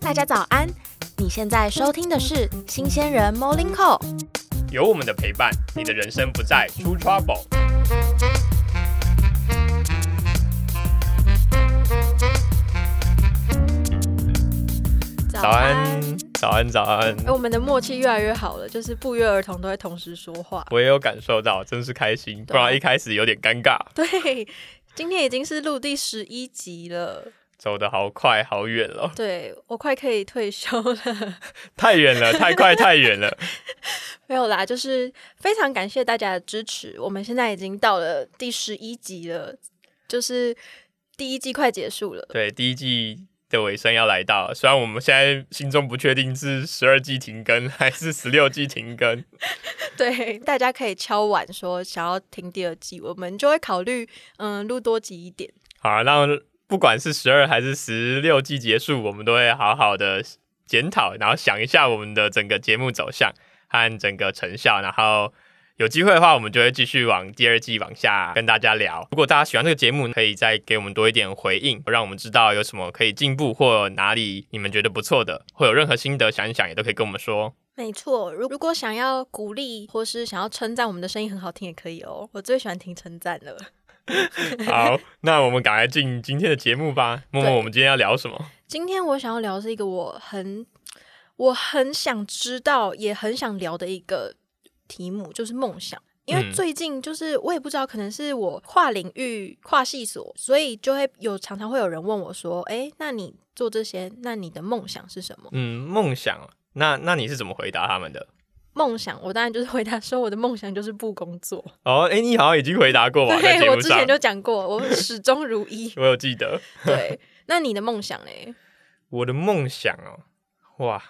大家早安！你现在收听的是新鲜人 Morning Call。有我们的陪伴，你的人生不再出 trouble。早安，早安，早安！哎，我们的默契越来越好了，就是不约而同都会同时说话。我也有感受到，真是开心，不然一开始有点尴尬。对，今天已经是录第十一集了。走的好快，好远了。对我快可以退休了，太远了，太快，太远了。没有啦，就是非常感谢大家的支持。我们现在已经到了第十一集了，就是第一季快结束了。对，第一季的尾声要来到，虽然我们现在心中不确定是十二季停更还是十六季停更。对，大家可以敲碗说想要听第二季，我们就会考虑嗯录多集一点。好，那。不管是十二还是十六季结束，我们都会好好的检讨，然后想一下我们的整个节目走向和整个成效，然后有机会的话，我们就会继续往第二季往下跟大家聊。如果大家喜欢这个节目，可以再给我们多一点回应，让我们知道有什么可以进步或哪里你们觉得不错的，或有任何心得想一想，也都可以跟我们说。没错，如如果想要鼓励或是想要称赞我们的声音很好听，也可以哦。我最喜欢听称赞了。好，那我们赶快进今天的节目吧。默默，我们今天要聊什么？今天我想要聊是一个我很我很想知道，也很想聊的一个题目，就是梦想。因为最近就是我也不知道，可能是我跨领域、跨系所，所以就会有常常会有人问我说：“哎，那你做这些，那你的梦想是什么？”嗯，梦想。那那你是怎么回答他们的？梦想，我当然就是回答说，我的梦想就是不工作。哦，哎，你好像已经回答过吧？对，我之前就讲过，我始终如一。我有记得。对，那你的梦想嘞？我的梦想哦，哇！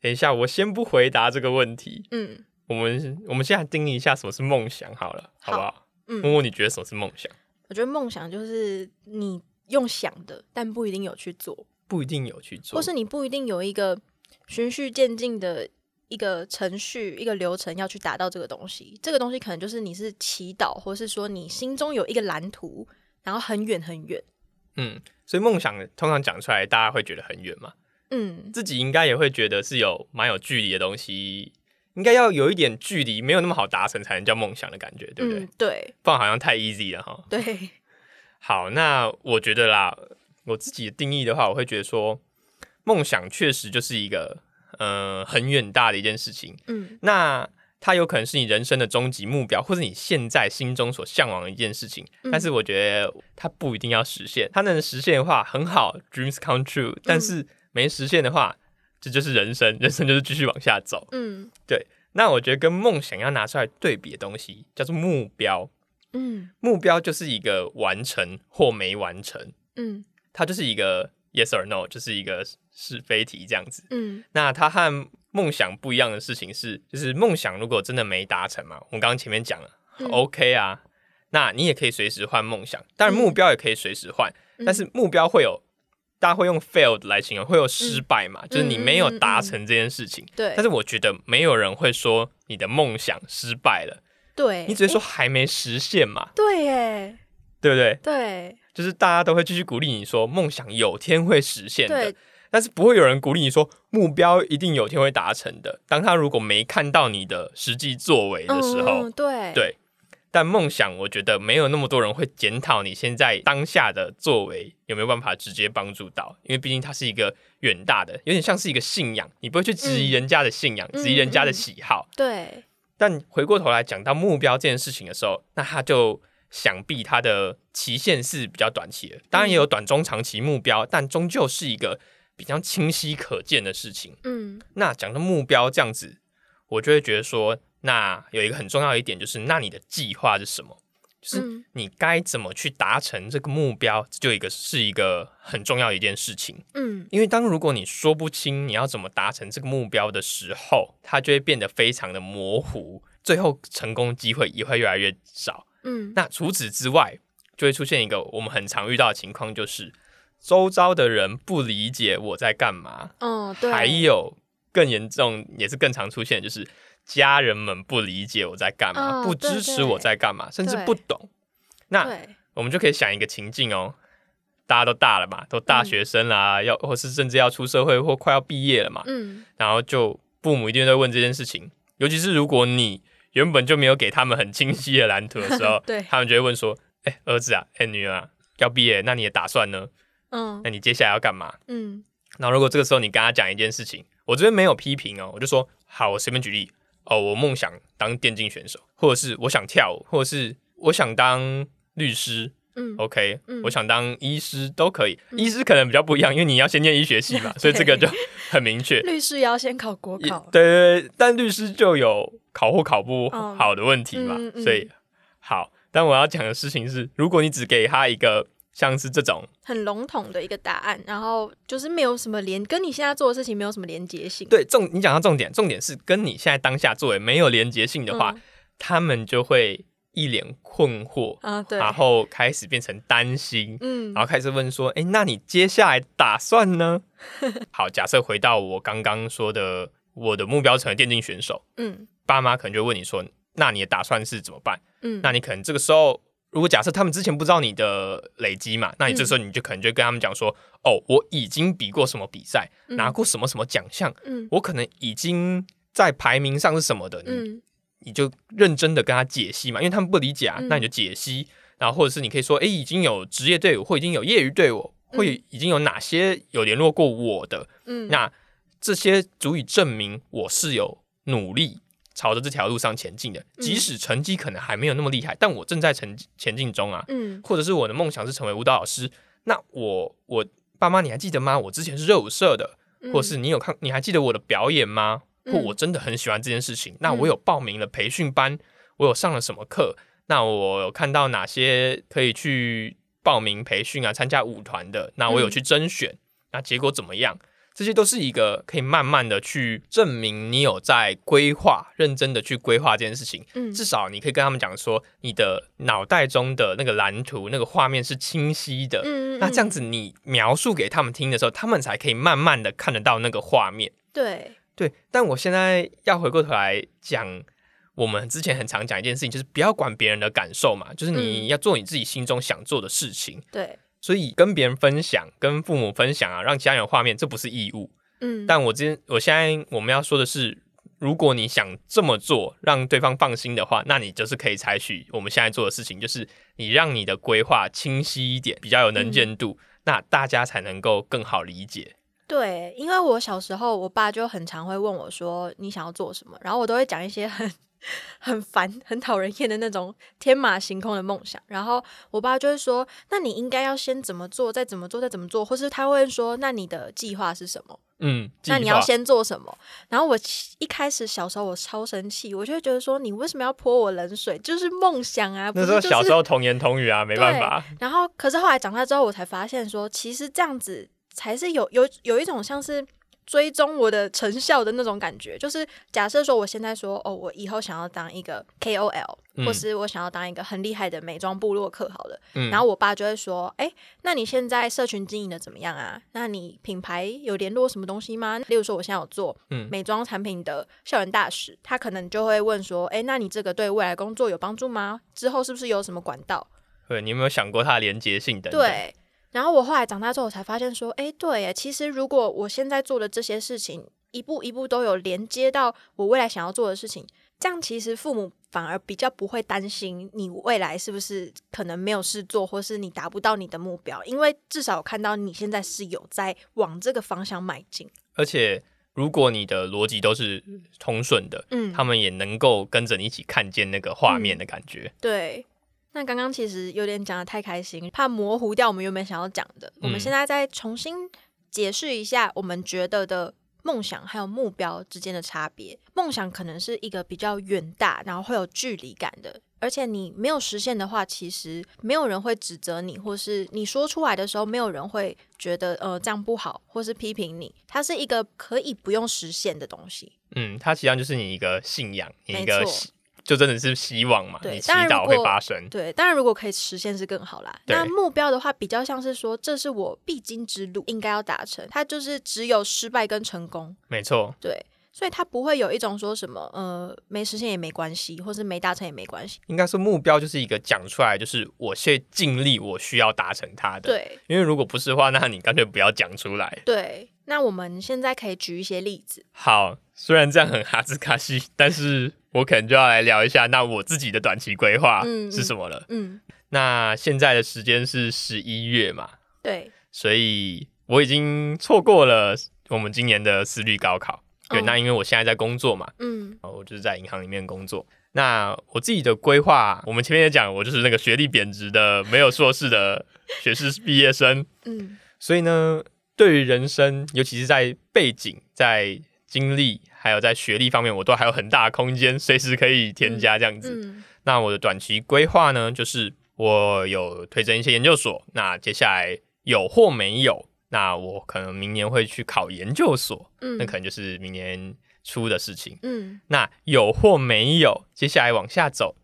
等一下，我先不回答这个问题。嗯，我们我们现在定义一下什么是梦想好了，好不好？嗯，问问你觉得什么是梦想？我觉得梦想就是你用想的，但不一定有去做，不一定有去做，或是你不一定有一个循序渐进的。一个程序，一个流程要去达到这个东西，这个东西可能就是你是祈祷，或是说你心中有一个蓝图，然后很远很远。嗯，所以梦想通常讲出来，大家会觉得很远嘛。嗯，自己应该也会觉得是有蛮有距离的东西，应该要有一点距离，没有那么好达成，才能叫梦想的感觉，对不对？对，不然好像太 easy 了哈。对，好，那我觉得啦，我自己的定义的话，我会觉得说，梦想确实就是一个。呃，很远大的一件事情，嗯，那它有可能是你人生的终极目标，或者你现在心中所向往的一件事情。但是我觉得它不一定要实现，它能实现的话很好，dreams come true。但是没实现的话，这就是人生，人生就是继续往下走。嗯，对。那我觉得跟梦想要拿出来对比的东西叫做目标。嗯，目标就是一个完成或没完成。嗯，它就是一个 yes or no，就是一个。是非题这样子，嗯，那它和梦想不一样的事情是，就是梦想如果真的没达成嘛，我们刚刚前面讲了，OK 啊，那你也可以随时换梦想，当然目标也可以随时换，但是目标会有，大家会用 failed 来形容，会有失败嘛，就是你没有达成这件事情，对，但是我觉得没有人会说你的梦想失败了，对你只是说还没实现嘛，对耶，对不对？对，就是大家都会继续鼓励你说梦想有天会实现的。但是不会有人鼓励你说目标一定有天会达成的。当他如果没看到你的实际作为的时候，对对。但梦想，我觉得没有那么多人会检讨你现在当下的作为有没有办法直接帮助到，因为毕竟它是一个远大的，有点像是一个信仰，你不会去质疑人家的信仰，质疑人家的喜好。对。但回过头来讲到目标这件事情的时候，那他就想必他的期限是比较短期的，当然也有短中长期目标，但终究是一个。比较清晰可见的事情，嗯，那讲到目标这样子，我就会觉得说，那有一个很重要一点就是，那你的计划是什么？就是你该怎么去达成这个目标，就一个是一个很重要的一件事情，嗯，因为当如果你说不清你要怎么达成这个目标的时候，它就会变得非常的模糊，最后成功机会也会越来越少，嗯，那除此之外，就会出现一个我们很常遇到的情况，就是。周遭的人不理解我在干嘛，嗯，对，还有更严重，也是更常出现，就是家人们不理解我在干嘛，不支持我在干嘛，甚至不懂。那我们就可以想一个情境哦，大家都大了嘛，都大学生啦，要或是甚至要出社会或快要毕业了嘛，嗯，然后就父母一定会问这件事情，尤其是如果你原本就没有给他们很清晰的蓝图的时候，对，他们就会问说，哎，儿子啊，哎，女儿要毕业，那你的打算呢？嗯，那你接下来要干嘛？嗯，然后如果这个时候你跟他讲一件事情，我这边没有批评哦，我就说好，我随便举例哦，我梦想当电竞选手，或者是我想跳舞，或者是我想当律师，嗯，OK，我想当医师都可以，医师可能比较不一样，因为你要先念医学系嘛，所以这个就很明确。律师也要先考国考，对对对，但律师就有考或考不好的问题嘛，所以好。但我要讲的事情是，如果你只给他一个。像是这种很笼统的一个答案，然后就是没有什么连跟你现在做的事情没有什么连接性。对，重你讲到重点，重点是跟你现在当下做的没有连接性的话，他们就会一脸困惑啊，对，然后开始变成担心，嗯，然后开始问说，哎，那你接下来打算呢？好，假设回到我刚刚说的，我的目标成为电竞选手，嗯，爸妈可能就问你说，那你的打算是怎么办？嗯，那你可能这个时候。如果假设他们之前不知道你的累积嘛，那你这时候你就可能就跟他们讲说：“哦，我已经比过什么比赛，拿过什么什么奖项，嗯，我可能已经在排名上是什么的。”嗯，你就认真的跟他解析嘛，因为他们不理解啊，那你就解析，然后或者是你可以说：“哎，已经有职业队伍，或已经有业余队伍，会已经有哪些有联络过我的？嗯，那这些足以证明我是有努力。”朝着这条路上前进的，即使成绩可能还没有那么厉害，但我正在成前进中啊。嗯，或者是我的梦想是成为舞蹈老师，那我我爸妈你还记得吗？我之前是热舞社的，或是你有看你还记得我的表演吗？或我真的很喜欢这件事情，那我有报名了培训班，我有上了什么课？那我有看到哪些可以去报名培训啊？参加舞团的，那我有去甄选，那结果怎么样？这些都是一个可以慢慢的去证明你有在规划，认真的去规划这件事情。嗯，至少你可以跟他们讲说，你的脑袋中的那个蓝图、那个画面是清晰的。嗯那这样子你描述给他们听的时候，他们才可以慢慢的看得到那个画面。对对。但我现在要回过头来讲，我们之前很常讲一件事情，就是不要管别人的感受嘛，就是你要做你自己心中想做的事情。对。所以跟别人分享，跟父母分享啊，让家人有画面，这不是义务。嗯，但我今我现在我们要说的是，如果你想这么做，让对方放心的话，那你就是可以采取我们现在做的事情，就是你让你的规划清晰一点，比较有能见度，那大家才能够更好理解。对，因为我小时候，我爸就很常会问我说：“你想要做什么？”然后我都会讲一些很。很烦、很讨人厌的那种天马行空的梦想，然后我爸就会说：“那你应该要先怎么做，再怎么做，再怎么做。”或是他会说：“那你的计划是什么？”嗯，那你要先做什么？然后我一开始小时候我超生气，我就会觉得说：“你为什么要泼我冷水？就是梦想啊！”那时候小时候童言童语啊，没办法。然后，可是后来长大之后，我才发现说，其实这样子才是有有有一种像是。追踪我的成效的那种感觉，就是假设说我现在说哦，我以后想要当一个 KOL，或是我想要当一个很厉害的美妆部落客，好了，然后我爸就会说，哎，那你现在社群经营的怎么样啊？那你品牌有联络什么东西吗？例如说我现在有做美妆产品的校园大使，他可能就会问说，哎，那你这个对未来工作有帮助吗？之后是不是有什么管道？对，你有没有想过它的连接性的？对。然后我后来长大之后，我才发现说，哎，对，其实如果我现在做的这些事情，一步一步都有连接到我未来想要做的事情，这样其实父母反而比较不会担心你未来是不是可能没有事做，或是你达不到你的目标，因为至少看到你现在是有在往这个方向迈进。而且，如果你的逻辑都是通顺的，嗯，他们也能够跟着你一起看见那个画面的感觉。对。那刚刚其实有点讲的太开心，怕模糊掉我们原本想要讲的。我们现在再重新解释一下，我们觉得的梦想还有目标之间的差别。梦想可能是一个比较远大，然后会有距离感的，而且你没有实现的话，其实没有人会指责你，或是你说出来的时候，没有人会觉得呃这样不好，或是批评你。它是一个可以不用实现的东西。嗯，它实际上就是你一个信仰，一个。就真的是希望嘛？你祈祷会发生。对，当然如果可以实现是更好啦。那目标的话，比较像是说，这是我必经之路，应该要达成。它就是只有失败跟成功。没错。对，所以它不会有一种说什么呃没实现也没关系，或是没达成也没关系。应该说目标就是一个讲出来，就是我现尽力我需要达成它的。对，因为如果不是的话，那你干脆不要讲出来。对，那我们现在可以举一些例子。好，虽然这样很哈兹卡西，但是我可能就要来聊一下，那我自己的短期规划是什么了。嗯，那现在的时间是十一月嘛？对，所以我已经错过了我们今年的私立高考。对，那因为我现在在工作嘛，嗯，我就是在银行里面工作。那我自己的规划，我们前面也讲，我就是那个学历贬值的、没有硕士的学士毕业生，嗯，所以呢，对于人生，尤其是在背景、在经历，还有在学历方面，我都还有很大的空间，随时可以添加这样子。那我的短期规划呢，就是我有推荐一些研究所，那接下来有或没有。那我可能明年会去考研究所，嗯，那可能就是明年初的事情，嗯，那有或没有，接下来往下走，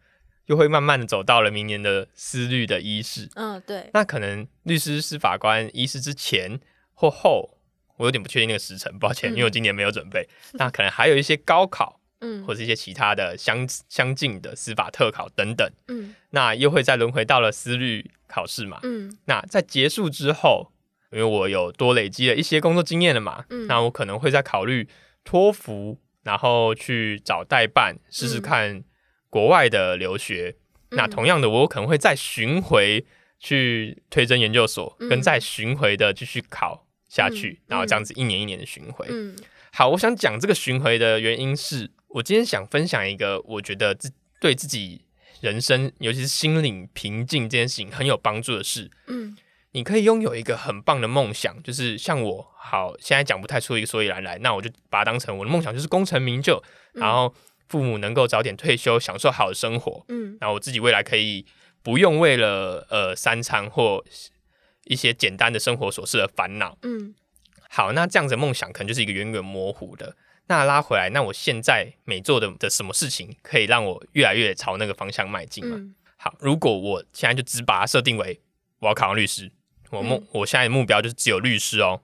就会慢慢的走到了明年的思律的医师，嗯，对，那可能律师、司法官、医师之前或后，我有点不确定那个时辰，抱歉，因为我今年没有准备，那可能还有一些高考，嗯，或者一些其他的相相近的司法特考等等，嗯，那又会再轮回到了思律考试嘛，嗯，那在结束之后。因为我有多累积了一些工作经验了嘛，嗯那我可能会再考虑托福，然后去找代办试试看国外的留学。那同样的，我可能会再巡回去推甄研究所，跟再巡回的继续考下去，然后这样子一年一年的巡回。好，我想讲这个巡回的原因是，我今天想分享一个我觉得自对自己人生，尤其是心灵平静这件事情很有帮助的事。嗯。你可以拥有一个很棒的梦想，就是像我，好，现在讲不太出一个所以然来，那我就把它当成我的梦想，就是功成名就，然后父母能够早点退休，享受好的生活，嗯，然后我自己未来可以不用为了呃三餐或一些简单的生活琐事的烦恼，嗯，好，那这样子梦想可能就是一个远远模糊的，那拉回来，那我现在每做的的什么事情可以让我越来越朝那个方向迈进嘛？好，如果我现在就只把它设定为我要考上律师。我目我现在的目标就是只有律师哦，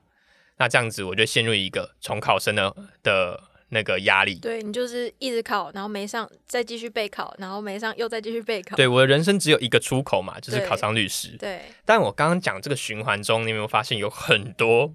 那这样子我就陷入一个从考生的的那个压力。对你就是一直考，然后没上，再继续备考，然后没上又再继续备考。对，我的人生只有一个出口嘛，就是考上律师。对。但我刚刚讲这个循环中，你有没有发现有很多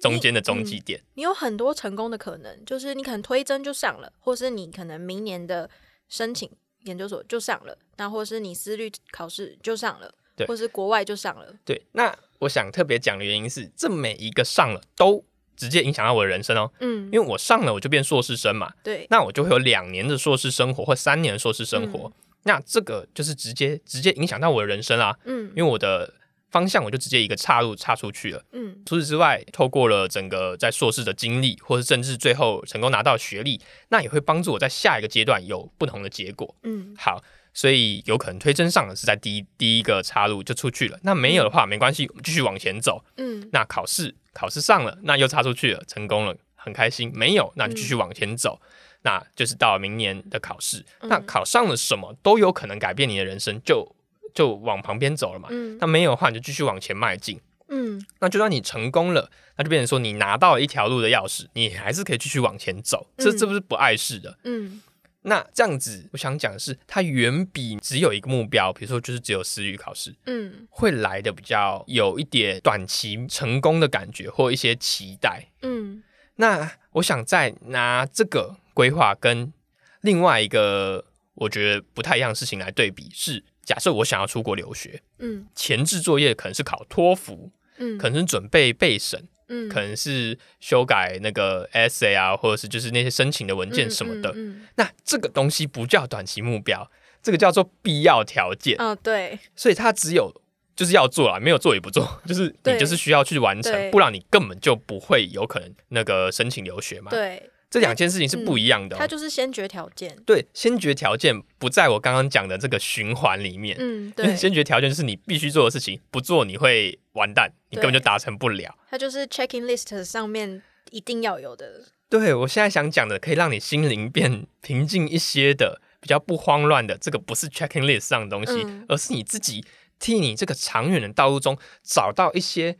中间的中继点？你有很多成功的可能，就是你可能推甄就上了，或是你可能明年的申请研究所就上了，那或是你私律考试就上了。对，或是国外就上了。对，那我想特别讲的原因是，这每一个上了都直接影响到我的人生哦。嗯，因为我上了，我就变硕士生嘛。对，那我就会有两年的硕士生活或三年的硕士生活。那这个就是直接直接影响到我的人生啊。嗯，因为我的方向我就直接一个岔路岔出去了。嗯，除此之外，透过了整个在硕士的经历，或是甚至最后成功拿到学历，那也会帮助我在下一个阶段有不同的结果。嗯，好。所以有可能推甄上的是在第一第一个岔路就出去了，那没有的话没关系，我们继续往前走。嗯，那考试考试上了，那又插出去了，成功了，很开心。没有，那就继续往前走，那就是到明年的考试。那考上了什么都有可能改变你的人生，就就往旁边走了嘛。嗯，那没有的话你就继续往前迈进。嗯，那就算你成功了，那就变成说你拿到了一条路的钥匙，你还是可以继续往前走。这这不是不碍事的。嗯。那这样子，我想讲的是，它远比只有一个目标，比如说就是只有私语考试，嗯，会来的比较有一点短期成功的感觉，或一些期待，嗯。那我想再拿这个规划跟另外一个我觉得不太一样的事情来对比，是假设我想要出国留学，嗯，前置作业可能是考托福，嗯，可能是准备备审。嗯，可能是修改那个 essay 啊，或者是就是那些申请的文件什么的。那这个东西不叫短期目标，这个叫做必要条件。嗯，对。所以它只有就是要做啊，没有做也不做，就是你就是需要去完成，不然你根本就不会有可能那个申请留学嘛。对。这两件事情是不一样的，它就是先决条件。对，先决条件不在我刚刚讲的这个循环里面。嗯，对。先决条件就是你必须做的事情，不做你会完蛋，你根本就达成不了。它就是 checking list 上面一定要有的。对，我现在想讲的，可以让你心灵变平静一些的，比较不慌乱的，这个不是 checking list 上的东西，而是你自己替你这个长远的道路中找到一些。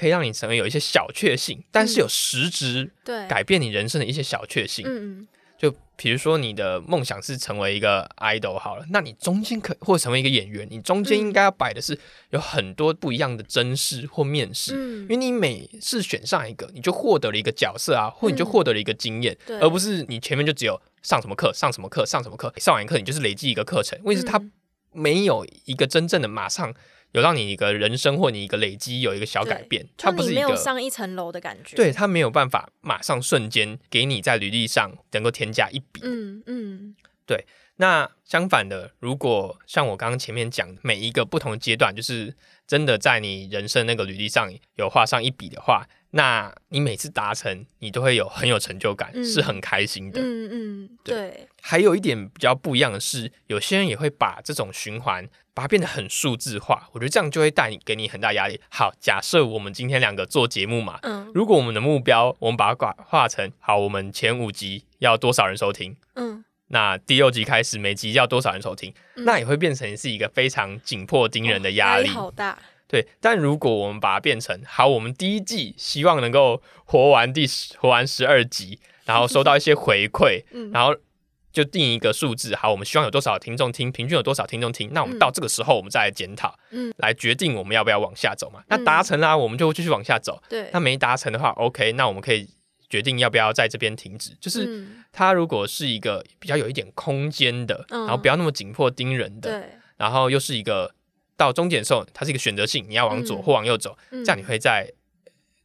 可以让你成为有一些小确幸，但是有实质改变你人生的一些小确幸。嗯嗯。就比如说你的梦想是成为一个 idol 好了，那你中间可或成为一个演员，你中间应该要摆的是有很多不一样的真试或面试，嗯。因为你每次选上一个，你就获得了一个角色啊，或你就获得了一个经验，对。而不是你前面就只有上什么课、上什么课、上什么课，上完课你就是累积一个课程，问题是它嗯。没有一个真正的马上有让你一个人生或你一个累积有一个小改变，它不是没有上一层楼的感觉。对，它没有办法马上瞬间给你在履历上能够添加一笔。嗯嗯对那相反的，如果像我刚刚前面讲，每一个不同的阶段，就是真的在你人生那个履历上有画上一笔的话，那你每次达成，你都会有很有成就感，嗯是很开心的。嗯嗯，对，还有一点比较不一样的是，有些人也会把这种循环把它变得很数字化，我觉得这样就会带你给你很大压力。好，假设我们今天两个做节目嘛，嗯如果我们的目标，我们把它画画成好，我们前五集要多少人收听？嗯那第六集开始，每集要多少人收听？嗯那也会变成是一个非常紧迫惊人的压力。好大。对，但如果我们把它变成好，我们第一季希望能够活完第十活完十二集，然后收到一些回馈，嗯然后就定一个数字，好，我们希望有多少听众听，平均有多少听众听，那我们嗯到这个时候，我们再来检讨，嗯来决定我们要不要往下走嘛。那嗯达成啦、我们就继续往下走；对那，没达成的话，OK，那我们可以决定要不要在这边停止。就是嗯它如果是一个比较有一点空间的，嗯然后不要那么紧迫盯人的，对，然后又是一个到终点的时候，它是一个选择性，你要往左嗯或往右走，这这样你会在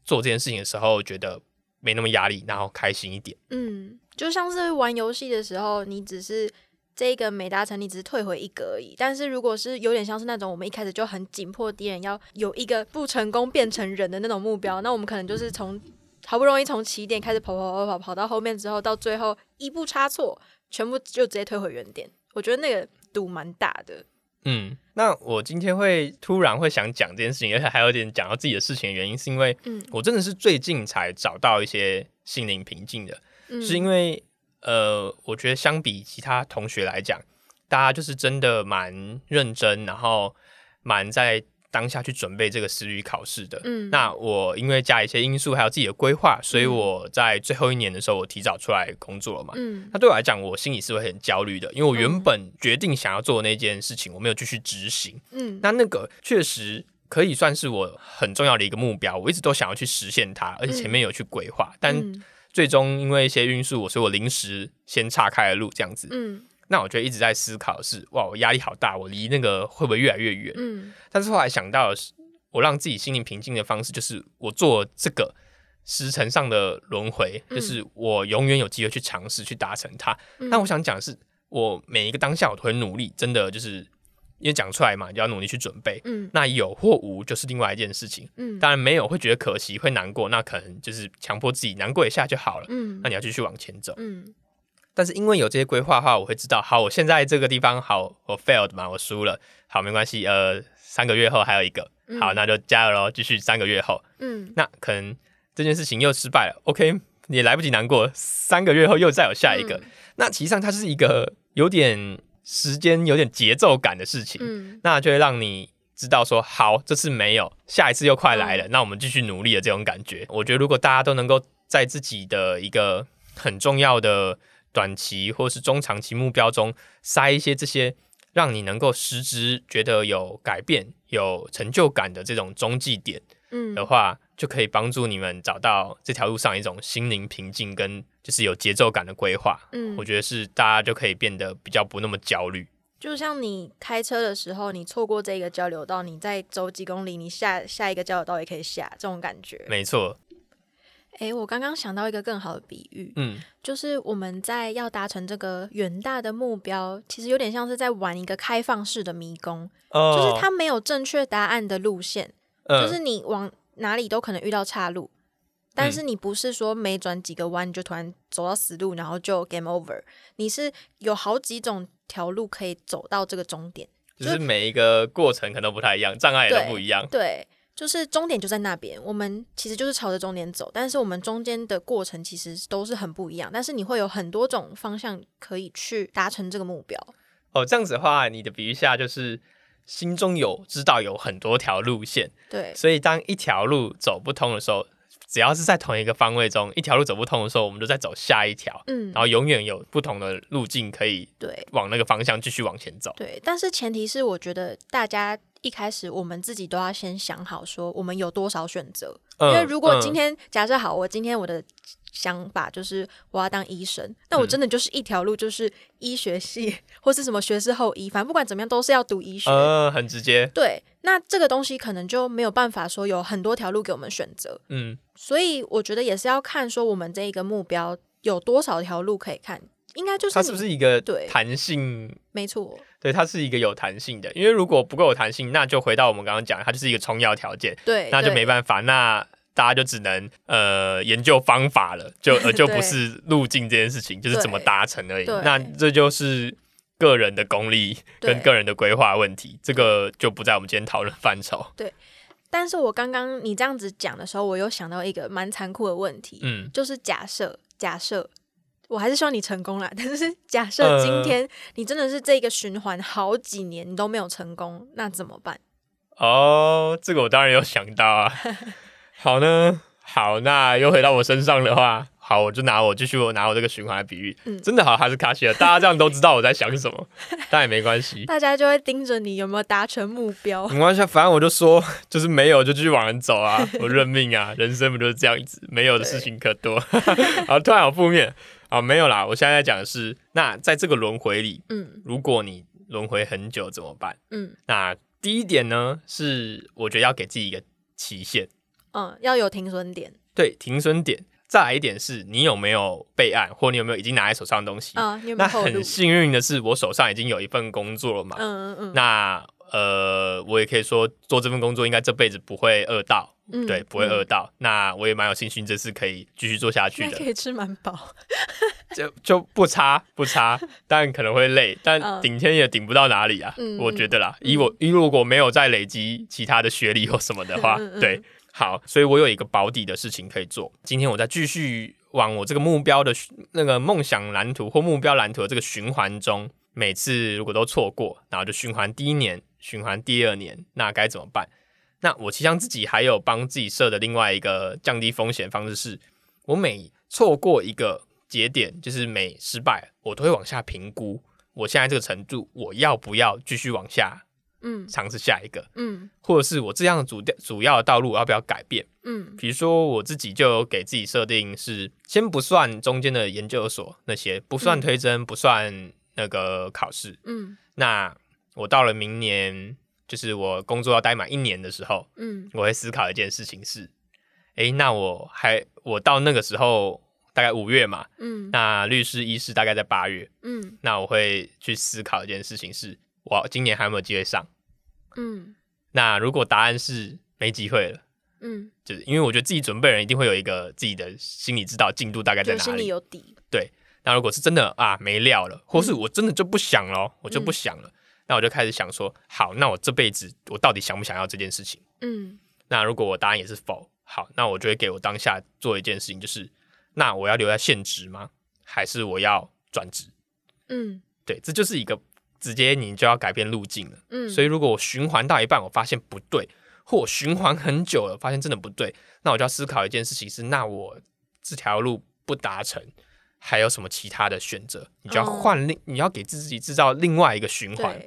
做这件事情的时候觉得没那么压力，然后开心一点。嗯，就像是玩游戏的时候，你只是这一个没达成，你只是退回一格而已。但是如果是有点像是那种我们一开始就很紧迫敌人要有一个不成功变成人的那种目标，那我们可能就是从好不容易从起点开始跑跑跑跑跑到后面之后，到最后一步差错，全部就直接退回原点。我觉得那个赌蛮大的。嗯，那我今天会突然会想讲这件事情，而且还有点讲到自己的事情的原因，是因为嗯我真的是最近才找到一些心灵平静的，嗯，是因为呃，我觉得相比其他同学来讲，大家就是真的蛮认真，然后蛮在当下去准备这个私语考试的。嗯那我因为加一些因素，还有自己的规划，所以嗯我在最后一年的时候，我提早出来工作了嘛。嗯那对我来讲，我心里是会很焦虑的，因为我原嗯本决定想要做的那件事情，我没有继续执行。嗯那那个确实可以算是我很重要的一个目标，我一直都想要去实现它，而且前面有去规划，但嗯最终因为一些因素，所以我临时先岔开了路，这样子。嗯那我觉得一直在思考的是，哇，我压力好大，我离那个会不会越来越远？嗯但是后来想到的是，我让自己心灵平静的方式，就是我做这个时辰上的轮回，嗯就是我永远有机会去尝试去达成它。嗯但我想讲的是，我每一个当下我都很努力，真的就是因为讲出来嘛，就要努力去准备。嗯那有或无就是另外一件事情。嗯当然没有会觉得可惜，会难过，那可能就是强迫自己难过一下就好了。嗯那你要继续往前走。嗯但是因为有这些规划的话，我会知道，好，我现在这个地方好，我 failed 嘛，我输了，好，没关系，呃，三个月后还有一个，嗯。好，那就加油喽，继续三个月后，嗯。那可能这件事情又失败了，OK，也来不及难过，三个月后又再有下一个，嗯。那其实上它是一个有点时间、有点节奏感的事情，嗯。那就会让你知道说，好，这次没有，下一次又快嗯来了，那我们继续努力的这种感觉。我觉得如果大家都能够在自己的一个很重要的短期或是中长期目标中塞一些这些，让你能够实质觉得有改变、有成就感的这种中继点嗯的话，就可以帮助你们找到这条路上一种心灵平静跟就是有节奏感的规划。嗯我觉得是大家就可以变得比较不那么焦虑。就像你开车的时候，你错过这个交流道，你再走几公里，你下下一个交流道也可以下，这种感觉。没错，诶，我刚刚想到一个更好的比喻，嗯就是我们在要达成这个远大的目标，其实有点像是在玩一个开放式的迷宫，哦就是它没有正确答案的路线，嗯就是你往哪里都可能遇到岔路。但是你不是说每转几个弯你就突然走到死路，然后就 game over。你是有好几种条路可以走到这个终点。就是每一个过程可能都不太一样，障碍也都不一样。对，就是终点就在那边，我们其实就是朝着终点走，但是我们中间的过程其实都是很不一样，但是你会有很多种方向可以去达成这个目标。哦，这样子的话，你的比喻下就是心中有知道有很多条路线，对，所以当一条路走不通的时候，只要是在同一个方位中，一条路走不通的时候，我们就在走下一条，嗯，然后永远有不同的路径可以对往那个方向继续往前走。对，但是前提是我觉得大家一开始我们自己都要先想好，说我们有多少选择，因为如果今天假设好，我今天我的。想法就是我要当医生，那我真的就是一条路，就是医学系或是什么学士后医，反正不管怎么样都是要读医学。嗯，很直接。对，那这个东西可能就没有办法说有很多条路给我们选择。嗯，所以我觉得也是要看说我们这一个目标有多少条路可以看，应该就是它是不是一个对弹性？没错，对，它是一个有弹性的，因为如果不够有弹性，那就回到我们刚刚讲，它就是一个充要条件。对，那就没办法。那大家就只能呃研究方法了，就呃 就不是路径这件事情，就是怎么达成而已。那这就是个人的功力跟个人的规划问题，这个就不在我们今天讨论范畴。对，但是我刚刚你这样子讲的时候，我又想到一个蛮残酷的问题，嗯，就是假设假设我还是希望你成功啦，但是假设今天你真的是这个循环好几年你都没有成功，那怎么办？哦，这个我当然有想到啊。好呢，好，那又回到我身上的话，好，我就拿我继续我拿我这个循环来比喻，真的好还是卡西尔，大家这样都知道我在想什么，但也没关系，大家就会盯着你有没有达成目标，没关系，反正我就说就是没有就继续往前走啊，我认命啊，人生不就是这样子，没有的事情可多，好，突然好负面啊，没有啦，我现在在讲的是，那在这个轮回里，嗯，如果你轮回很久怎么办？嗯，那第一点呢是我觉得要给自己一个期限。嗯，要有停损点。对，停损点。再来一点是，你有没有备案，或你有没有已经拿在手上的东西？啊，那很幸运的是，我手上已经有一份工作了嘛。嗯嗯嗯。那呃，我也可以说，做这份工作应该这辈子不会饿到，对，不会饿到。那我也蛮有信心，这次可以继续做下去的。可以吃蛮饱，就就不差不差，但可能会累，但顶天也顶不到哪里啊。我觉得啦，以我以如果没有再累积其他的学历或什么的话，对。好，所以我有一个保底的事情可以做。今天我再继续往我这个目标的那个梦想蓝图或目标蓝图的这个循环中，每次如果都错过，然后就循环第一年，循环第二年，那该怎么办？那我其实自己还有帮自己设的另外一个降低风险方式是，我每错过一个节点，就是每失败，我都会往下评估，我现在这个程度，我要不要继续往下？嗯，尝试下一个，嗯，或者是我这样主主要的道路要不要改变？嗯，比如说我自己就有给自己设定是，先不算中间的研究所那些，不算推甄，不算那个考试，嗯，那我到了明年，就是我工作要待满一年的时候，嗯，我会思考一件事情是，哎，那我还我到那个时候大概五月嘛，嗯，那律师、医师大概在八月，嗯，那我会去思考一件事情是，我今年还有没有机会上？嗯，那如果答案是没机会了，嗯，就是因为我觉得自己准备人一定会有一个自己的心理知道进度大概在哪里，心里有底。对，那如果是真的啊没料了，或是我真的就不想了，我就不想了，那我就开始想说，好，那我这辈子我到底想不想要这件事情？嗯，那如果我答案也是否，好，那我就会给我当下做一件事情，就是那我要留在现职吗？还是我要转职？嗯，对，这就是一个。直接你就要改变路径了，嗯，所以如果我循环到一半，我发现不对，或我循环很久了，发现真的不对，那我就要思考一件事情是，那我这条路不达成，还有什么其他的选择？你就要换另，你要给自己制造另外一个循环。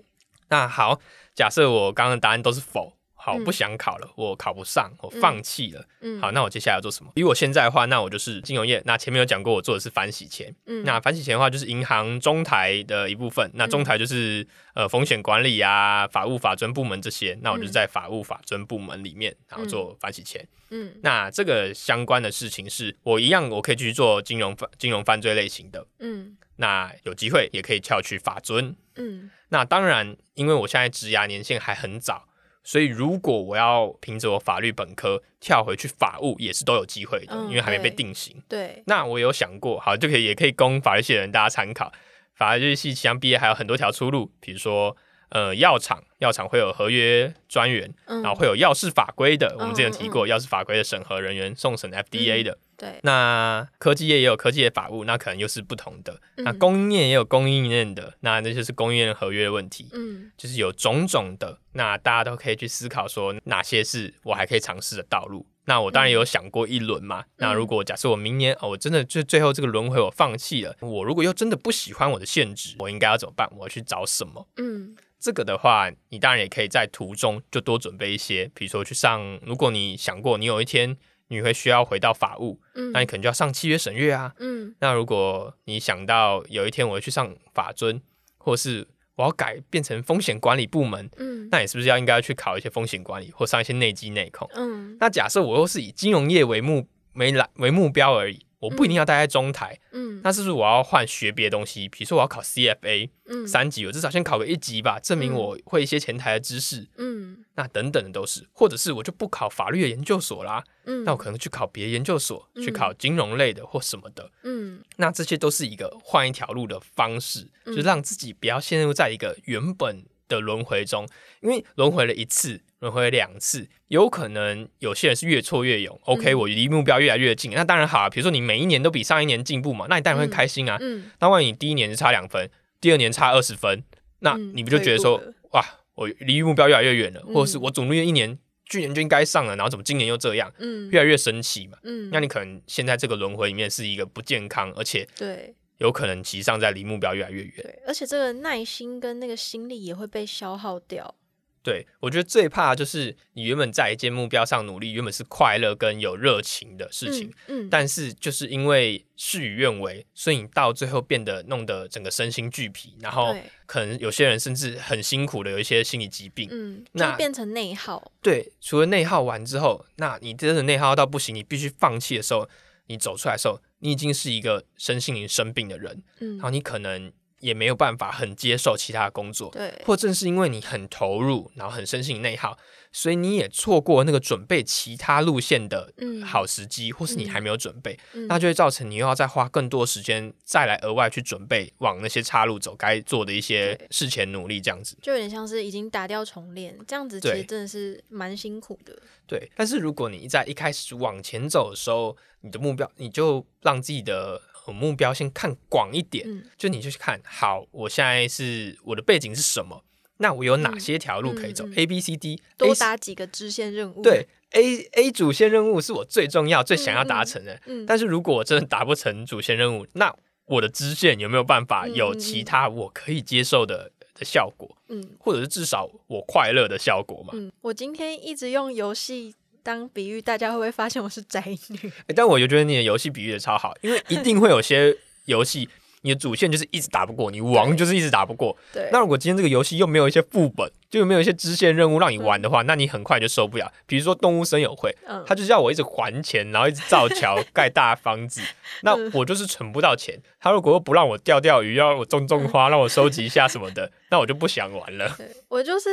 那好，假设我刚刚的答案都是否。好，不想考了，我考不上，我放弃了。嗯，好，那我接下来要做什么？以我现在的话，那我就是金融业。那前面有讲过，我做的是反洗钱。嗯，那反洗钱的话，就是银行中台的一部分。那中台就是呃风险管理啊、法务法遵部门这些。那我就在法务法遵部门里面，然后做反洗钱。嗯，那这个相关的事情是我一样，我可以继续做金融犯金融犯罪类型的。嗯，那有机会也可以跳去法尊。嗯，那当然，因为我现在职涯年限还很早。所以，如果我要凭着我法律本科跳回去法务，也是都有机会的，因为还没被定型。对，那我有想过，好，就可以也可以供法律系的人大家参考。法律系即将毕业还有很多条出路，比如说，呃药厂，药厂会有合约专员，然后会有药事法规的，我们之前提过药事法规的审核人员，送审 FDA 的。对，那科技业也有科技业法务，那可能又是不同的。那供应链也有供应链的，那那就是供应链合约的问题。嗯，就是有种种的，那大家都可以去思考说哪些是我还可以尝试的道路。那我当然有想过一轮嘛。那如果假设我明年哦，我真的就最后这个轮回我放弃了，我如果又真的不喜欢我的限制，我应该要怎么办？我要去找什么？嗯，这个的话，你当然也可以在途中就多准备一些，比如说去上。如果你想过你有一天。你会需要回到法务，那你可能就要上契约审阅啊。嗯，那如果你想到有一天我会去上法尊，或是我要改变成风险管理部门，嗯，那你是不是要应该去考一些风险管理，或上一些内基内控？嗯，那假设我又是以金融业为目没来为目标而已。我不一定要待在中台，嗯，那是不是我要换学别的东西？比如说我要考 CFA，嗯，三级，我至少先考个一级吧，证明我会一些前台的知识，嗯，那等等的都是，或者是我就不考法律的研究所啦，嗯，那我可能去考别的研究所，去考金融类的或什么的，嗯，那这些都是一个换一条路的方式，就让自己不要陷入在一个原本的轮回中，因为轮回了一次。轮回两次，有可能有些人是越挫越勇。OK，我离目标越来越近，那当然好啊。比如说你每一年都比上一年进步嘛，那你当然会开心啊。嗯。那万一你第一年是差两分，第二年差二十分，那你不就觉得说，哇，我离目标越来越远了，或者是我总努力一年，去年就应该上了，然后怎么今年又这样？嗯。越来越生气嘛。嗯。那你可能现在这个轮回里面是一个不健康，而且对，有可能其实上在离目标越来越远。对，而且这个耐心跟那个心力也会被消耗掉。对，我觉得最怕就是你原本在一件目标上努力，原本是快乐跟有热情的事情，嗯，但是就是因为事与愿违，所以你到最后变得弄得整个身心俱疲，然后可能有些人甚至很辛苦的有一些心理疾病，嗯，那变成内耗。对，除了内耗完之后，那你真的内耗到不行，你必须放弃的时候，你走出来的时候，你已经是一个身心灵生病的人，嗯，然后你可能。也没有办法很接受其他工作，对，或正是因为你很投入，然后很深信内耗，所以你也错过那个准备其他路线的好时机，或是你还没有准备，那就会造成你又要再花更多时间再来额外去准备往那些岔路走，该做的一些事前努力，这样子。就有点像是已经打掉重练，这样子其实真的是蛮辛苦的。对，但是如果你在一开始往前走的时候，你的目标你就让自己的。目标先看广一点，就你就去看好，我现在是我的背景是什么？那我有哪些条路可以走？A、B、C、D，多打几个支线任务。对，A A 主线任务是我最重要、最想要达成的。但是如果我真的达不成主线任务，那我的支线有没有办法有其他我可以接受的的效果？嗯，或者是至少我快乐的效果嘛？嗯，我今天一直用游戏。当比喻，大家会不会发现我是宅女？但我就觉得你的游戏比喻的超好，因为一定会有些游戏，你的主线就是一直打不过，你王就是一直打不过。对。那如果今天这个游戏又没有一些副本，就没有一些支线任务让你玩的话，那你很快就受不了。比如说动物森友会，他就是要我一直还钱，然后一直造桥、盖大房子，那我就是存不到钱。他如果又不让我钓钓鱼，要我种种花，让我收集一下什么的，那我就不想玩了。我就是。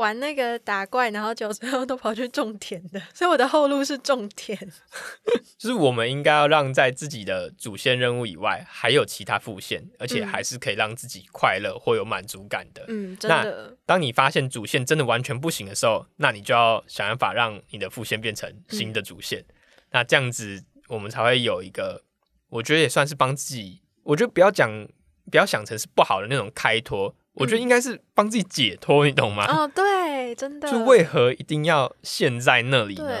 玩那个打怪，然后就最后都跑去种田的，所以我的后路是种田。就是我们应该要让在自己的主线任务以外，还有其他副线，而且还是可以让自己快乐或有满足感的。嗯，真的。当你发现主线真的完全不行的时候，那你就要想办法让你的副线变成新的主线。那这样子，我们才会有一个，我觉得也算是帮自己。我觉得不要讲，不要想成是不好的那种开脱。我觉得应该是帮自己解脱，你懂吗？哦，对，真的。就为何一定要陷在那里呢？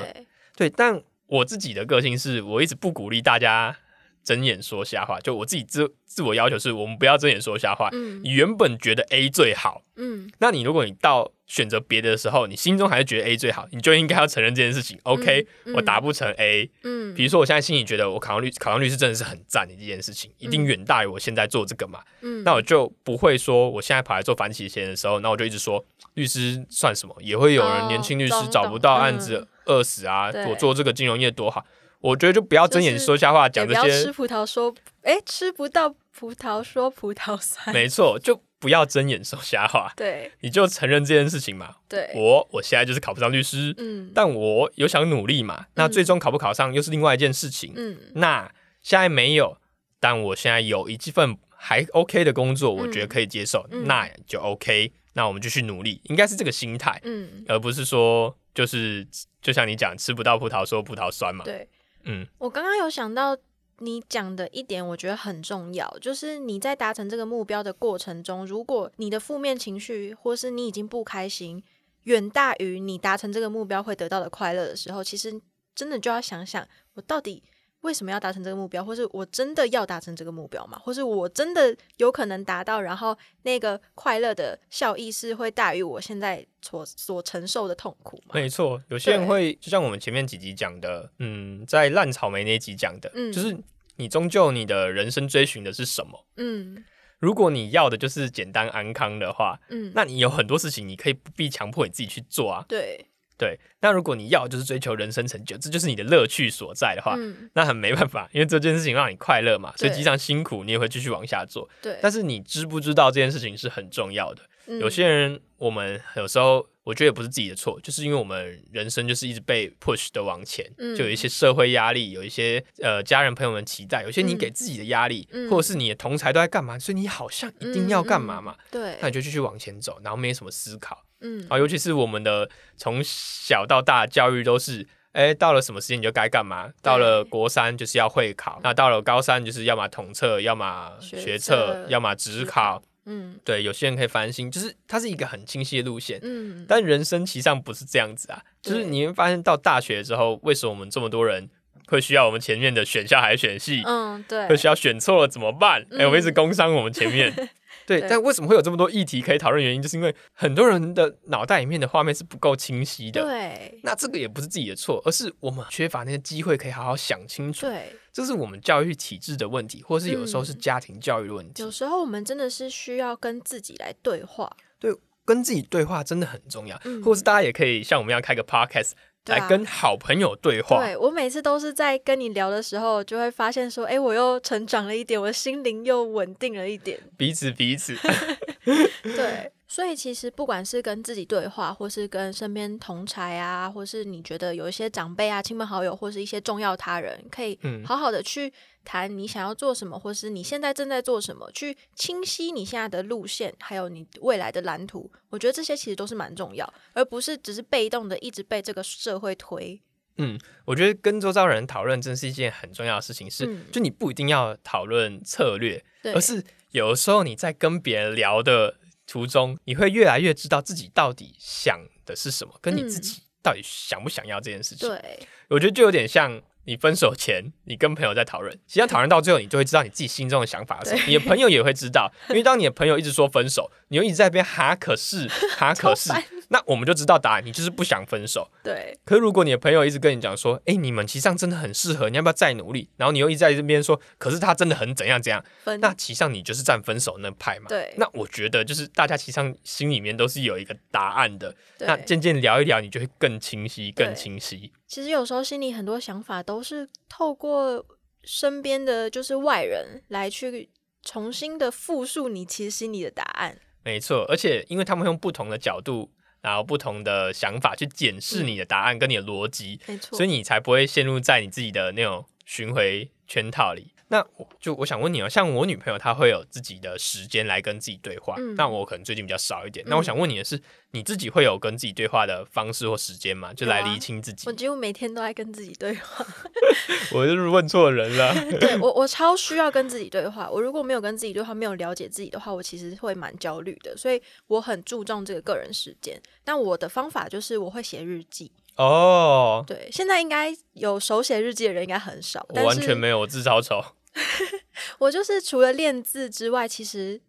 对，但我自己的个性是我一直不鼓励大家睁眼说瞎话。就我自己自自我要求是，我们不要睁眼说瞎话。嗯，你原本觉得 A 最好，嗯，那你如果你到选择别的的时候，你心中还是觉得 A 最好，你就应该要承认这件事情。OK，我达不成 A，嗯，比如说我现在心里觉得我考上律考上律师真的是很赞的一件事情，一定远大于我现在做这个嘛，嗯，那我就不会说我现在跑来做反洗钱的时候，那我就一直说律师算什么？也会有人年轻律师找不到案子饿死啊！我做这个金融业多好，我觉得就不要睁眼说瞎话，讲这些吃葡萄说哎吃不到葡萄说葡萄酸，没错就。不要睁眼说瞎话，对，你就承认这件事情嘛。对，我我现在就是考不上律师，嗯，但我有想努力嘛。那最终考不考上又是另外一件事情，嗯。那现在没有，但我现在有一份还 OK 的工作，我觉得可以接受，那就 OK。那我们就去努力，应该是这个心态，嗯，而不是说就是就像你讲吃不到葡萄说葡萄酸嘛。对，嗯，我刚刚有想到你讲的一点，我觉得很重要，就是你在达成这个目标的过程中，如果你的负面情绪或是你已经不开心，远大于你达成这个目标会得到的快乐的时候，其实真的就要想想，我到底。为什么要达成这个目标，或是我真的要达成这个目标吗？或是我真的有可能达到，然后那个快乐的效益是会大于我现在所所承受的痛苦吗？没错，有些人会就像我们前面几集讲的，嗯，在烂草莓那集讲的，就是你终究你的人生追寻的是什么？嗯，如果你要的就是简单安康的话，嗯，那你有很多事情你可以不必强迫你自己去做啊。对。对，那如果你要就是追求人生成就，这就是你的乐趣所在的话，那很没办法，因为这件事情让你快乐嘛，所以即使辛苦，你也会继续往下做。对，但是你知不知道这件事情是很重要的？有些人，我们有时候我觉得也不是自己的错，就是因为我们人生就是一直被 push 的往前，就有一些社会压力，有一些呃家人朋友们期待，有些你给自己的压力，或者是你的同才都在干嘛，所以你好像一定要干嘛嘛？对，那你就继续往前走，然后没什么思考。嗯，啊，尤其是我们的从小到大教育都是，哎，到了什么时间你就该干嘛？到了国三就是要会考，那到了高三就是要么统测，要么学测，要么职考。嗯，对，有些人可以翻新，就是它是一个很清晰的路线。嗯，但人生其实上不是这样子啊，就是你会发现到大学之后，为什么我们这么多人会需要我们前面的选校还是选系？嗯，对，会需要选错了怎么办？哎，我一直工伤我们前面。对，但为什么会有这么多议题可以讨论？原因就是因为很多人的脑袋里面的画面是不够清晰的。对，那这个也不是自己的错，而是我们缺乏那些机会可以好好想清楚。对，这是我们教育体制的问题，或是有时候是家庭教育的问题。有时候我们真的是需要跟自己来对话。对，跟自己对话真的很重要。或是大家也可以像我们一样开个 podcast。来跟好朋友对话。对我每次都是在跟你聊的时候，就会发现说，哎，我又成长了一点，我的心灵又稳定了一点。彼此彼此。对，所以其实不管是跟自己对话，或是跟身边同才啊，或是你觉得有一些长辈啊、亲朋好友，或是一些重要他人，可以好好的去谈你想要做什么，或是你现在正在做什么，去清晰你现在的路线，还有你未来的蓝图。我觉得这些其实都是蛮重要，而不是只是被动的一直被这个社会推。嗯，我觉得跟周遭人讨论，真是一件很重要的事情。是，就你不一定要讨论策略，而是有时候你在跟别人聊的。途中，你会越来越知道自己到底想的是什么，跟你自己到底想不想要这件事情。对，我觉得就有点像。你分手前，你跟朋友在讨论，实际上讨论到最后，你就会知道你自己心中的想法是什么。你的朋友也会知道，因为当你的朋友一直说分手，你又一直在边哈，可是哈，可是，那我们就知道答案，你就是不想分手。对。可是如果你的朋友一直跟你讲说，哎，你们其实上真的很适合，你要不要再努力？然后你又一直在这边说，可是他真的很怎样怎样，那其实上你就是站分手那派嘛。对。那我觉得就是大家其实上心里面都是有一个答案的。那渐渐聊一聊，你就会更清晰，更清晰。其实有时候心里很多想法都是透过身边的就是外人来去重新的复述你其实心里的答案。没错，而且因为他们用不同的角度，然后不同的想法去检视你的答案跟你的逻辑，没错，所以你才不会陷入在你自己的那种巡回圈套里。那我就我想问你哦，像我女朋友她会有自己的时间来跟自己对话，那我可能最近比较少一点。那我想问你的是，你自己会有跟自己对话的方式或时间吗？就来厘清自己。我几乎每天都在跟自己对话。我就是问错人了。对我，我超需要跟自己对话。我如果没有跟自己对话，没有了解自己的话，我其实会蛮焦虑的。所以我很注重这个个人时间。但我的方法就是我会写日记。哦，对，现在应该有手写日记的人应该很少。我完全没有，我字超丑。我就是除了练字之外，其实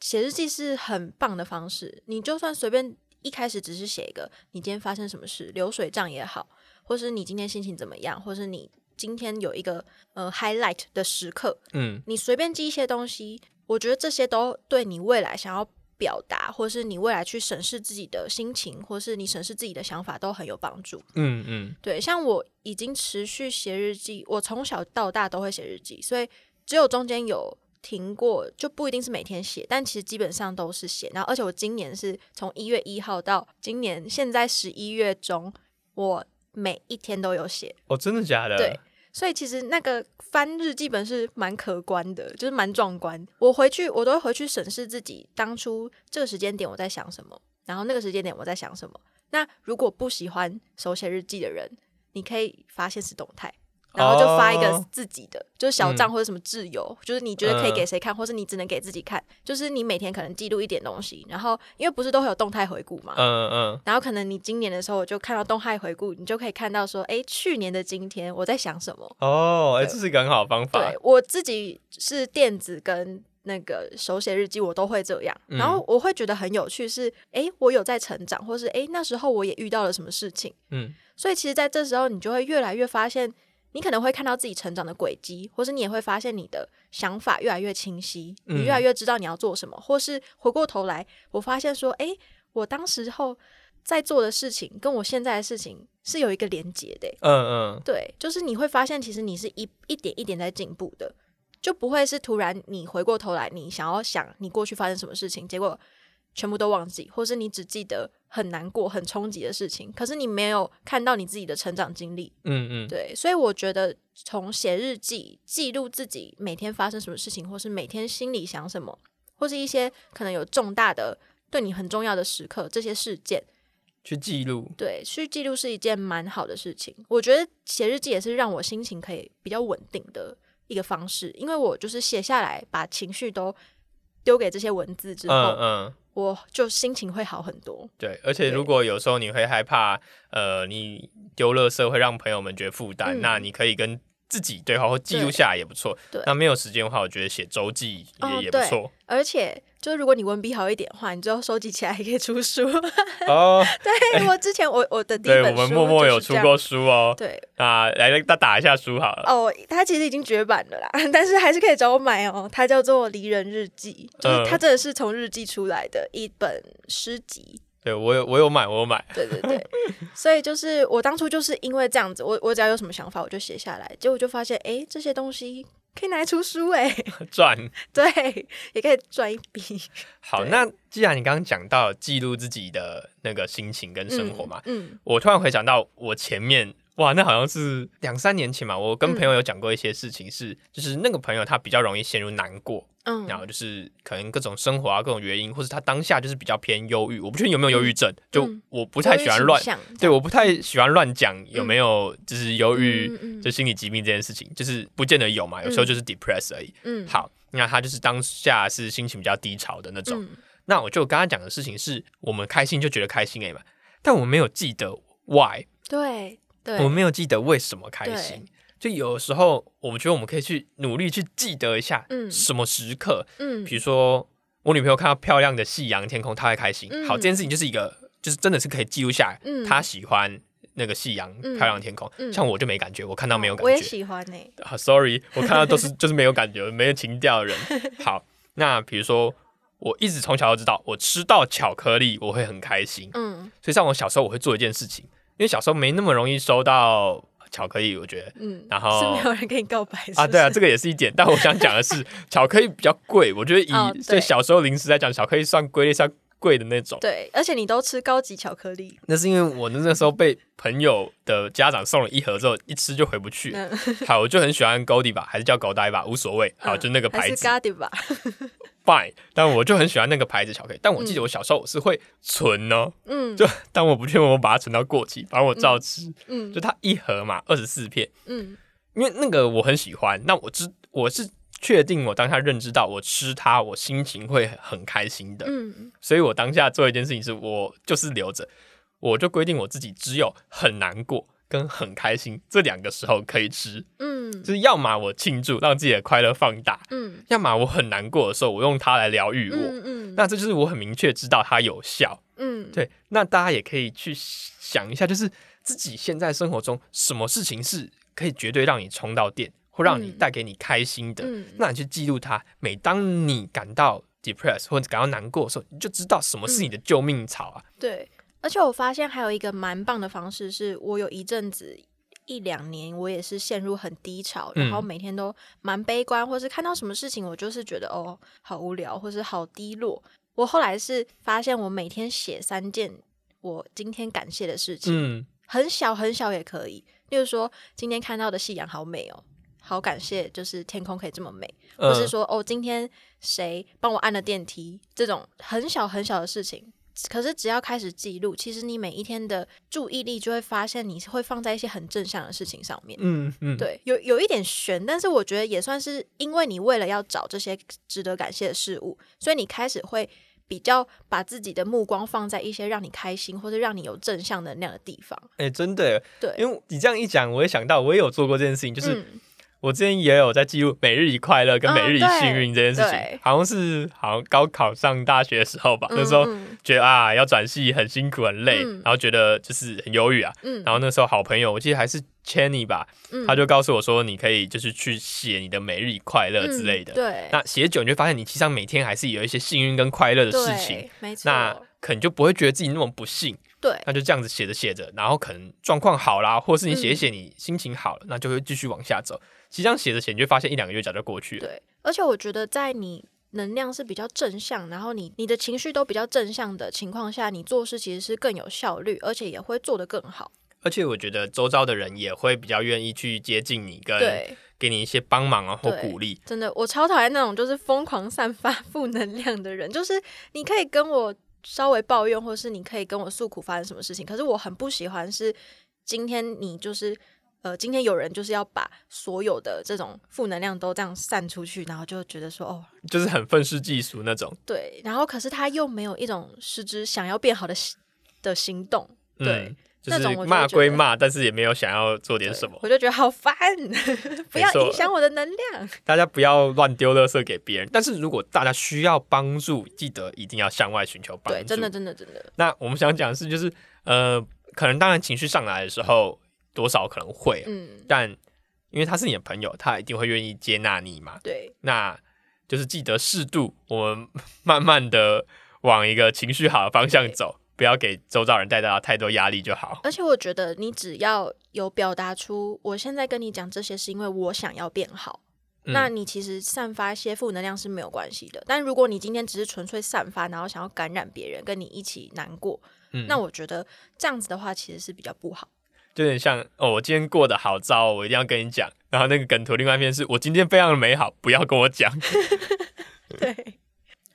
写日记是很棒的方式。你就算随便一开始只是写一个你今天发生什么事，流水账也好，或是你今天心情怎么样，或是你今天有一个呃 highlight 的时刻，嗯，你随便记一些东西，我觉得这些都对你未来想要。表达，或是你未来去审视自己的心情，或是你审视自己的想法，都很有帮助。嗯嗯，对，像我已经持续写日记，我从小到大都会写日记，所以只有中间有停过，就不一定是每天写，但其实基本上都是写。然后，而且我今年是从一月一号到今年现在十一月中，我每一天都有写。哦，真的假的？对。所以其实那个翻日记本是蛮可观的，就是蛮壮观。我回去我都会回去审视自己当初这个时间点我在想什么，然后那个时间点我在想什么。那如果不喜欢手写日记的人，你可以发现实动态。然后就发一个自己的，就是小账或者什么自由，就是你觉得可以给谁看，或是你只能给自己看。就是你每天可能记录一点东西，然后因为不是都会有动态回顾嘛，嗯嗯。然后可能你今年的时候就看到动态回顾，你就可以看到说，哎，去年的今天我在想什么。哦，哎，这是一个很好的方法。对我自己是电子跟那个手写日记，我都会这样。然后我会觉得很有趣，是哎，我有在成长，或是哎那时候我也遇到了什么事情。嗯。所以其实在这时候，你就会越来越发现。你可能会看到自己成长的轨迹，或是你也会发现你的想法越来越清晰，你越来越知道你要做什么，或是回过头来，我发现说，哎，我当时候在做的事情跟我现在的事情是有一个连接的。嗯嗯，对，就是你会发现，其实你是一一点一点在进步的，就不会是突然你回过头来，你想要想你过去发生什么事情，结果。全部都忘记，或是你只记得很难过、很冲击的事情，可是你没有看到你自己的成长经历。嗯嗯，对，所以我觉得从写日记记录自己每天发生什么事情，或是每天心里想什么，或是一些可能有重大的对你很重要的时刻，这些事件去记录，对，去记录是一件蛮好的事情。我觉得写日记也是让我心情可以比较稳定的一个方式，因为我就是写下来，把情绪都丢给这些文字之后，嗯嗯。我就心情会好很多。对，而且如果有时候你会害怕，呃，你丢垃圾会让朋友们觉得负担，那你可以跟自己对话或记录下来也不错。对，那没有时间的话，我觉得写周记也也不错。而且。就是如果你文笔好一点的话，你最后收集起来还可以出书哦。对我之前我我的第一本书，我们默默有出过书哦。对啊，来打打一下书好了。哦，它其实已经绝版了啦，但是还是可以找我买哦。它叫做《离人日记》，就是它真的是从日记出来的一本诗集。对我有我有买，我有买。对对对，所以就是我当初就是因为这样子，我我只要有什么想法，我就写下来，结果就发现，哎，这些东西。可以拿来出书哎，赚对，也可以赚一笔。好，那既然你刚刚讲到记录自己的那个心情跟生活嘛，嗯，我突然回想到我前面。哇，那好像是两三年前嘛。我跟朋友有讲过一些事情，是就是那个朋友他比较容易陷入难过，嗯，然后就是可能各种生活啊各种原因，或者他当下就是比较偏忧郁。我不确定有没有忧郁症，就我不太喜欢乱，对，我不太喜欢乱讲有没有就是忧郁，就心理疾病这件事情，就是不见得有嘛，有时候就是 depress 而已。嗯，好，那他就是当下是心情比较低潮的那种。那我就跟他讲的事情是我们开心就觉得开心哎嘛，但我没有记得 why。对。我没有记得为什么开心，就有时候我们觉得我们可以去努力去记得一下，嗯，什么时刻，嗯，比如说我女朋友看到漂亮的夕阳天空，她会开心。好，这件事情就是一个，就是真的是可以记录下来，嗯，她喜欢那个夕阳漂亮天空，像我就没感觉，我看到没有感觉，我也喜欢呢。好，sorry，我看到都是 就是没有感觉，没有情调的人。好，那比如说我一直从小都知道，我吃到巧克力我会很开心，嗯，所以像我小时候我会做一件事情。因为小时候没那么容易收到巧克力，我觉得，嗯，然后是没有人跟你告白啊，对啊，这个也是一点。但我想讲的是，巧克力比较贵，我觉得以对小时候零食来讲，巧克力算归类算贵的那种。对，而且你都吃高级巧克力，那是因为我那那时候被朋友的家长送了一盒之后，一吃就回不去。好，我就很喜欢高迪吧，还是叫高呆吧，无所谓。好，就那个牌子。fine，但我就很喜欢那个牌子巧克力。但我记得我小时候我是会存哦，嗯，就但我不确定我把它存到过期，反正我照吃，嗯，就它一盒嘛，二十四片，嗯，因为那个我很喜欢，那我知我是确定我当下认知到我吃它，我心情会很开心的，嗯，所以我当下做一件事情是我就是留着，我就规定我自己只有很难过。跟很开心这两个时候可以吃，嗯，就是要么我庆祝让自己的快乐放大，嗯，要么我很难过的时候我用它来疗愈我，嗯，那这就是我很明确知道它有效，嗯，对，那大家也可以去想一下，就是自己现在生活中什么事情是可以绝对让你充到电或让你带给你开心的，那你去记录它。每当你感到 depressed 或者感到难过的时候，你就知道什么是你的救命草啊，对。而且我发现还有一个蛮棒的方式，是我有一阵子一两年，我也是陷入很低潮，然后每天都蛮悲观，或是看到什么事情，我就是觉得哦，好无聊，或是好低落。我后来是发现，我每天写三件我今天感谢的事情，嗯，很小很小也可以，例如说今天看到的夕阳好美哦，好感谢，就是天空可以这么美，或是说哦，今天谁帮我按了电梯，这种很小很小的事情。可是只要开始记录，其实你每一天的注意力就会发现，你是会放在一些很正向的事情上面。嗯嗯，对，有有一点悬，但是我觉得也算是因为你为了要找这些值得感谢的事物，所以你开始会比较把自己的目光放在一些让你开心或者让你有正向能量的地方。哎，真的，对，因为你这样一讲，我也想到，我也有做过这件事情，就是。我之前也有在记录每日一快乐跟每日一幸运这件事情，好像是好像高考上大学的时候吧，那时候觉得啊要转系很辛苦很累，然后觉得就是很忧郁啊，然后那时候好朋友我记得还是 Chenny 吧，他就告诉我说你可以就是去写你的每日一快乐之类的，对，那写久你就发现你其实上每天还是有一些幸运跟快乐的事情，没错，那可能就不会觉得自己那么不幸。对，那就这样子写着写着，然后可能状况好啦，或是你写一写，你心情好了，那就会继续往下走。其实这样写着写，你就发现一两个月早就过去了。对，而且我觉得在你能量是比较正向，然后你你的情绪都比较正向的情况下，你做事其实是更有效率，而且也会做得更好。而且我觉得周遭的人也会比较愿意去接近你，跟给你一些帮忙啊或鼓励。真的，我超讨厌那种就是疯狂散发负能量的人，就是你可以跟我。稍微抱怨，或是你可以跟我诉苦发生什么事情。可是我很不喜欢是今天你就是呃，今天有人就是要把所有的这种负能量都这样散出去，然后就觉得说哦，就是很愤世嫉俗那种。对，然后可是他又没有一种实质想要变好的的行动。对。就是骂归骂，但是也没有想要做点什么，我就觉得好烦，不要影响我的能量。大家不要乱丢垃圾给别人，但是如果大家需要帮助，记得一定要向外寻求帮助。对，真的，真的，真的。那我们想讲的是，就是呃，可能当然情绪上来的时候，多少可能会，嗯，但因为他是你的朋友，他一定会愿意接纳你嘛。对，那就是记得适度，我们慢慢的往一个情绪好的方向走。不要给周遭人带到太多压力就好。而且我觉得，你只要有表达出我现在跟你讲这些是因为我想要变好，那你其实散发一些负能量是没有关系的。但如果你今天只是纯粹散发，然后想要感染别人，跟你一起难过，那我觉得这样子的话其实是比较不好。就有点像哦，我今天过得好糟，我一定要跟你讲。然后那个梗图另外一边是我今天非常的美好，不要跟我讲。对。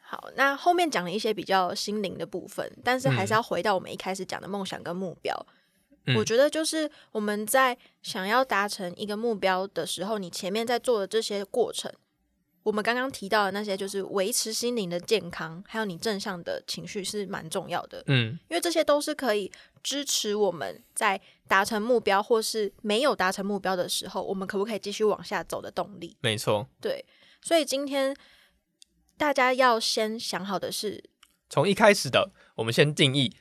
好，那后面讲了一些比较心灵的部分，但是还是要回到我们一开始讲的梦想跟目标。我觉得就是我们在想要达成一个目标的时候，你前面在做的这些过程，我们刚刚提到的那些，就是维持心灵的健康，还有你正向的情绪是蛮重要的。嗯，因为这些都是可以支持我们在达成目标或是没有达成目标的时候，我们可不可以继续往下走的动力。没错，对，所以今天。大家要先想好的是，从一开始的，我们先定义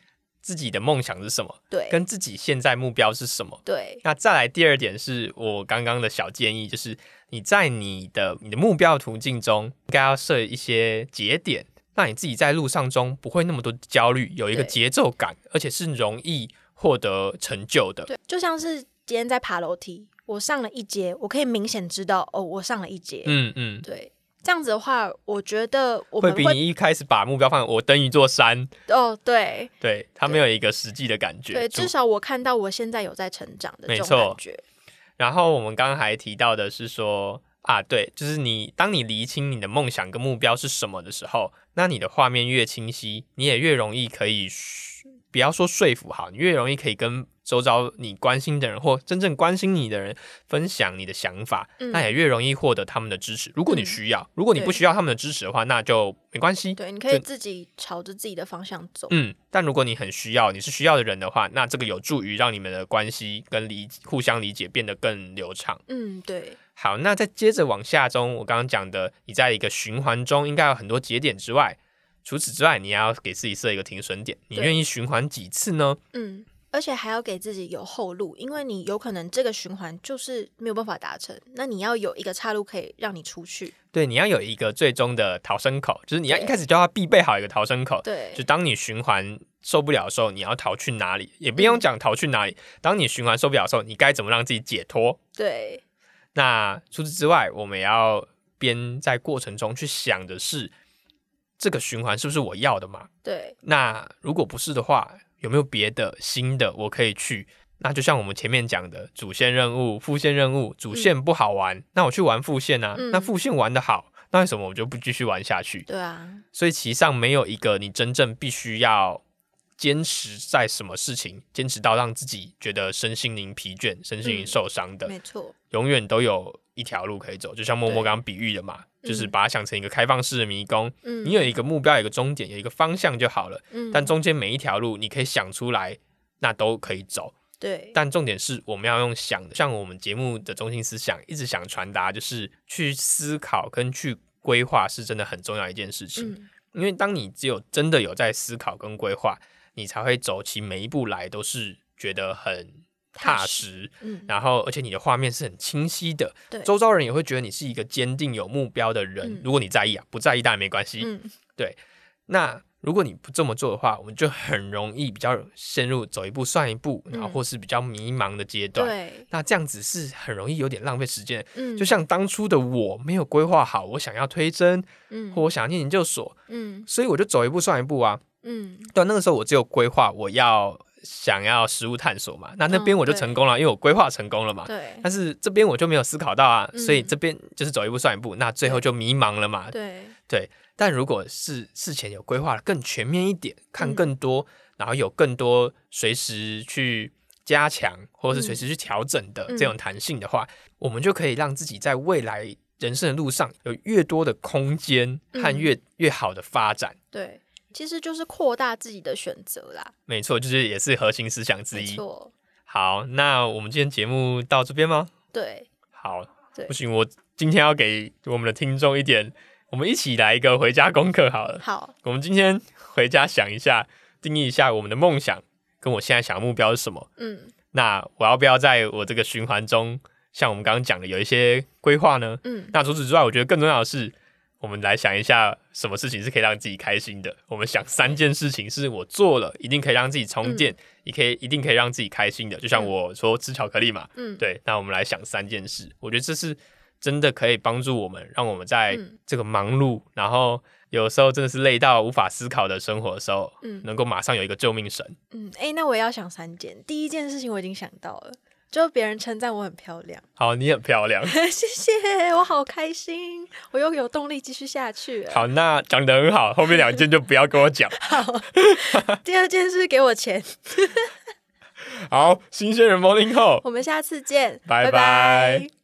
自己的梦想是什么，对，跟自己现在目标是什么，对。那再来第二点是我刚刚的小建议，就是你在你的你的目标途径中，应该要设一些节点，让你自己在路上中不会那么多焦虑，有一个节奏感，而且是容易获得成就的。对，就像是今天在爬楼梯，我上了一阶，我可以明显知道，哦，我上了一阶。嗯嗯，对。这样子的话，我觉得我会比你一开始把目标放我登一座山哦，对，对他没有一个实际的感觉，对，至少我看到我现在有在成长的这种感觉。然后我们刚刚还提到的是说啊，对，就是你当你厘清你的梦想跟目标是什么的时候，那你的画面越清晰，你也越容易可以。不要说说服好，你越容易可以跟周遭你关心的人或真正关心你的人分享你的想法，那也越容易获得他们的支持。如果你需要，如果你不需要他们的支持的话，那就没关系。对，你可以自己朝着自己的方向走。嗯，但如果你很需要，你是需要的人的话，那这个有助于让你们的关系跟理互相理解变得更流畅。嗯，对。好，那再接着往下中，我刚刚讲的，你在一个循环中应该有很多节点之外。除此之外，你要给自己设一个停损点。你愿意循环几次呢？嗯，而且还要给自己有后路，因为你有可能这个循环就是没有办法达成，那你要有一个岔路可以让你出去。对，你要有一个最终的逃生口，就是你要一开始就要必备好一个逃生口。对，就当你循环受不了的时候，你要逃去哪里？也不用讲逃去哪里。当你循环受不了的时候，你该怎么让自己解脱？对。那除此之外，我们也要边在过程中去想的是。这个循环是不是我要的嘛？对。那如果不是的话，有没有别的新的我可以去那就像我们前面讲的，主线任务、副线任务，主线不好玩，那我去玩副线啊。那副线玩的好，那为什么我就不继续玩下去？对啊。所以其上没有一个你真正必须要坚持在什么事情，坚持到让自己觉得身心灵疲倦、身心灵受伤的。没错。永远都有一条路可以走，就像默默刚刚比喻的嘛，就是把它想成一个开放式的迷宫。嗯。你有一个目标，有一个终点，有一个方向就好了。嗯。但中间每一条路，你可以想出来，那都可以走。对，但重点是我们要用想的，像我们节目的中心思想，一直想传达就是去思考跟去规划是真的很重要一件事情。因为当你只有真的有在思考跟规划，你才会走起每一步来都是觉得很踏实。嗯，然后而且你的画面是很清晰的，对，周遭人也会觉得你是一个坚定有目标的人。如果你在意啊，不在意当然没关系。嗯，对，那。如果你不这么做的话，我们就很容易比较陷入走一步算一步，然后或是比较迷茫的阶段。对，那这样子是很容易有点浪费时间。嗯，就像当初的我没有规划好，我想要推甄，嗯，或我想要念研究所，嗯，所以我就走一步算一步啊。嗯，对，那个时候我只有规划我要想要实物探索嘛，那那边我就成功了，因为我规划成功了嘛。对，但是这边我就没有思考到啊，所以这边就是走一步算一步，那最后就迷茫了嘛。对，对。但如果是事前有规划的更全面一点，看更多，然后有更多随时去加强或者是随时去调整的这种弹性的话，我们就可以让自己在未来人生的路上有越多的空间和越越好的发展。对，其实就是扩大自己的选择啦。没错，就是也是核心思想之一。错。好，那我们今天节目到这边吗？对。好。不行，我今天要给我们的听众一点。我们一起来一个回家功课好了。好，我们今天回家想一下，定义一下我们的梦想跟我现在想的目标是什么。嗯，那我要不要在我这个循环中，像我们刚刚讲的有一些规划呢？嗯，那除此之外，我觉得更重要的是，我们来想一下什么事情是可以让自己开心的。我们想三件事情是我做了一定可以让自己充电，也可以一定可以让自己开心的。就像我说吃巧克力嘛，嗯，对。那我们来想三件事，我觉得这是。真的可以帮助我们，让我们在这个忙碌，然后有时候真的是累到无法思考的生活的时候，嗯，能够马上有一个救命神。嗯，哎，那我也要想三件。第一件事情我已经想到了，就别人称赞我很漂亮。好，你很漂亮，谢谢，我好开心，我又有动力继续下去。好，那讲的很好，后面两件就不要跟我讲。好，第二件是给我钱。好，新鲜人 morning call，我们下次见，拜拜。